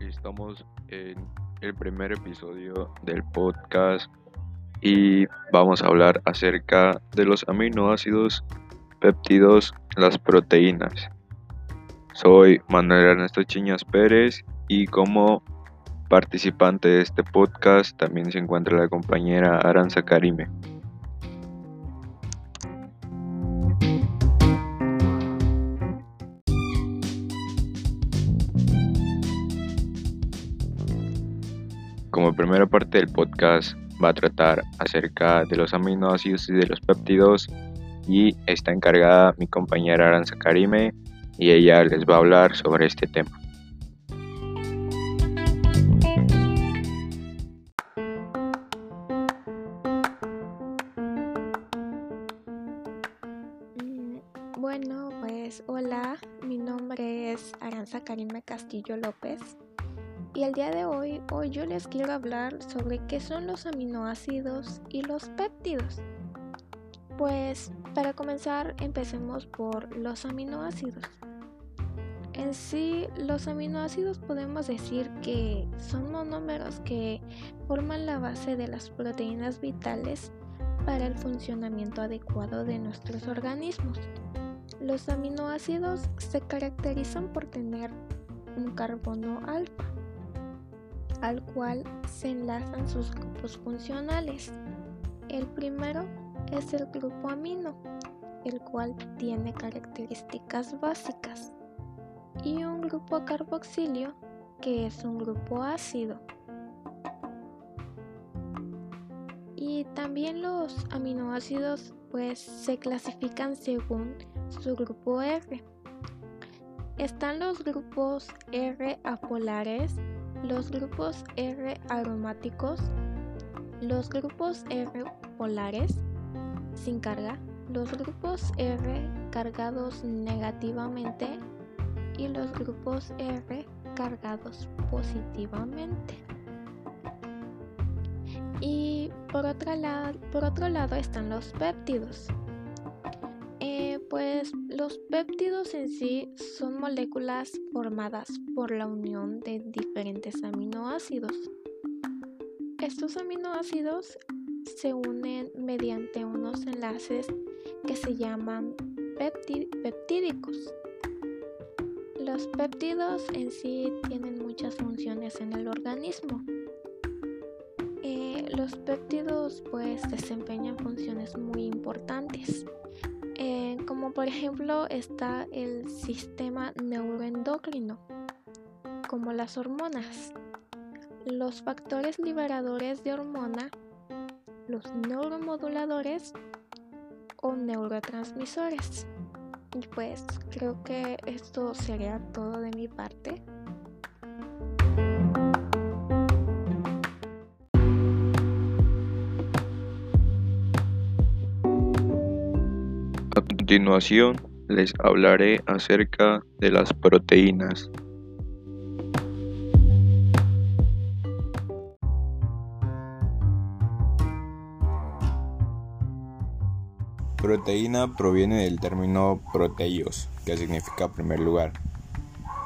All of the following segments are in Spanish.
Estamos en el primer episodio del podcast y vamos a hablar acerca de los aminoácidos, péptidos, las proteínas. Soy Manuel Ernesto Chiñas Pérez y como participante de este podcast también se encuentra la compañera Aranza Karime. Como primera parte del podcast va a tratar acerca de los aminoácidos y de los péptidos y está encargada mi compañera Aranza Karime y ella les va a hablar sobre este tema. Bueno, pues hola, mi nombre es Aranza Karime Castillo López y el día de hoy, hoy yo les quiero hablar sobre qué son los aminoácidos y los péptidos. Pues para comenzar empecemos por los aminoácidos. En sí, los aminoácidos podemos decir que son monómeros que forman la base de las proteínas vitales para el funcionamiento adecuado de nuestros organismos. Los aminoácidos se caracterizan por tener un carbono alfa, al cual se enlazan sus grupos funcionales. El primero es el grupo amino, el cual tiene características básicas, y un grupo carboxilio, que es un grupo ácido. Y también los aminoácidos pues se clasifican según su grupo R. Están los grupos R apolares, los grupos R aromáticos, los grupos R polares sin carga, los grupos R cargados negativamente y los grupos R cargados positivamente. Y por, otra la- por otro lado están los péptidos. Pues los péptidos en sí son moléculas formadas por la unión de diferentes aminoácidos. Estos aminoácidos se unen mediante unos enlaces que se llaman peptídicos. Los péptidos en sí tienen muchas funciones en el organismo. Eh, los péptidos pues desempeñan funciones muy importantes. Eh, como por ejemplo está el sistema neuroendocrino, como las hormonas, los factores liberadores de hormona, los neuromoduladores o neurotransmisores. Y pues creo que esto sería todo de mi parte. A continuación les hablaré acerca de las proteínas. Proteína proviene del término proteios, que significa primer lugar.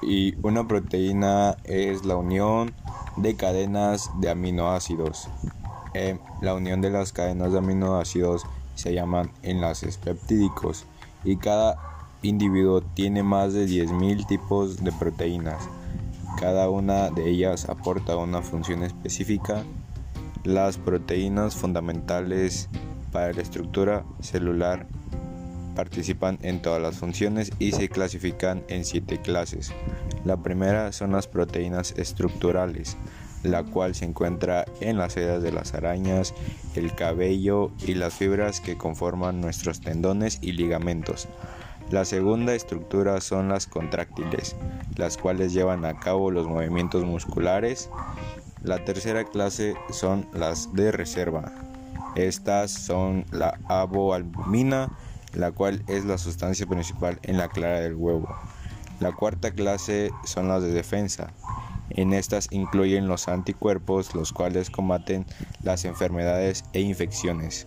Y una proteína es la unión de cadenas de aminoácidos. Eh, la unión de las cadenas de aminoácidos se llaman enlaces peptídicos y cada individuo tiene más de 10.000 tipos de proteínas. Cada una de ellas aporta una función específica. Las proteínas fundamentales para la estructura celular participan en todas las funciones y se clasifican en siete clases. La primera son las proteínas estructurales, la cual se encuentra en las sedas de las arañas, el cabello y las fibras que conforman nuestros tendones y ligamentos. La segunda estructura son las contráctiles, las cuales llevan a cabo los movimientos musculares. La tercera clase son las de reserva. Estas son la avoalbumina, la cual es la sustancia principal en la clara del huevo. La cuarta clase son las de defensa. En estas incluyen los anticuerpos, los cuales combaten las enfermedades e infecciones.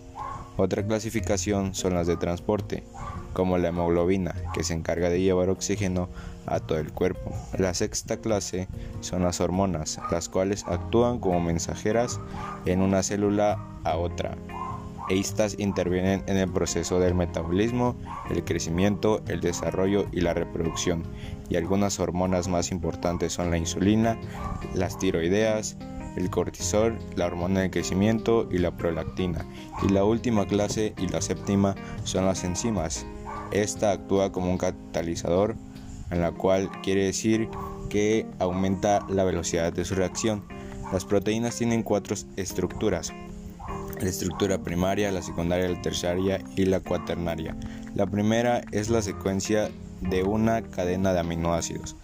Otra clasificación son las de transporte, como la hemoglobina, que se encarga de llevar oxígeno a todo el cuerpo. La sexta clase son las hormonas, las cuales actúan como mensajeras en una célula a otra. Estas intervienen en el proceso del metabolismo, el crecimiento, el desarrollo y la reproducción. Y algunas hormonas más importantes son la insulina, las tiroideas, el cortisol, la hormona del crecimiento y la prolactina. Y la última clase y la séptima son las enzimas. Esta actúa como un catalizador, en la cual quiere decir que aumenta la velocidad de su reacción. Las proteínas tienen cuatro estructuras. La estructura primaria, la secundaria, la terciaria y la cuaternaria. La primera es la secuencia de una cadena de aminoácidos.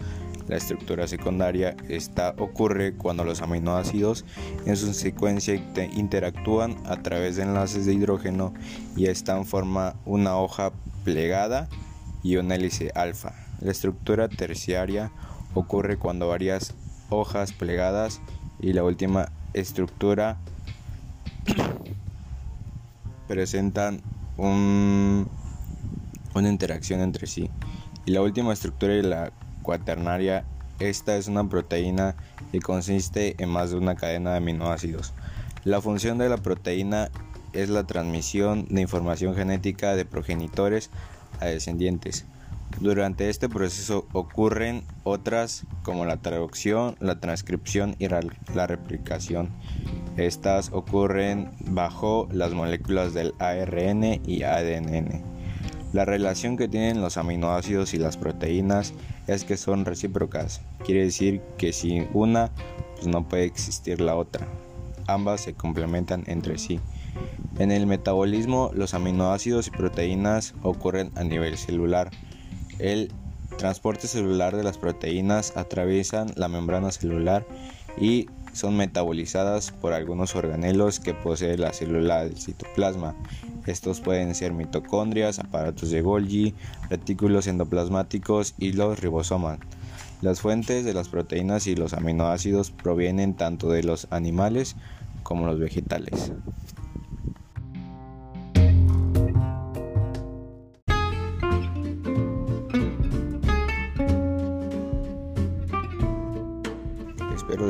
La estructura secundaria esta ocurre cuando los aminoácidos en su secuencia interactúan a través de enlaces de hidrógeno y esta forma una hoja plegada y una hélice alfa. La estructura terciaria ocurre cuando varias hojas plegadas y la última estructura presentan una interacción entre sí. Y la última estructura y la cuaternaria. Esta es una proteína que consiste en más de una cadena de aminoácidos. La función de la proteína es la transmisión de información genética de progenitores a descendientes. Durante este proceso ocurren otras como la traducción, la transcripción y la replicación. Estas ocurren bajo las moléculas del ARN y ADN. La relación que tienen los aminoácidos y las proteínas es que son recíprocas. Quiere decir que sin una, pues no puede existir la otra. Ambas se complementan entre sí. En el metabolismo, los aminoácidos y proteínas ocurren a nivel celular. El transporte celular de las proteínas atraviesan la membrana celular y son metabolizadas por algunos organelos que posee la célula del citoplasma. Estos pueden ser mitocondrias, aparatos de Golgi, retículos endoplasmáticos y los ribosomas. Las fuentes de las proteínas y los aminoácidos provienen tanto de los animales como los vegetales.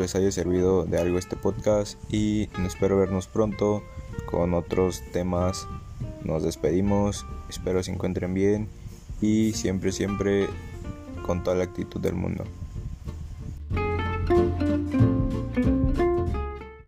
Les haya servido de algo este podcast y espero vernos pronto con otros temas. Nos despedimos, espero se encuentren bien y siempre, siempre con toda la actitud del mundo.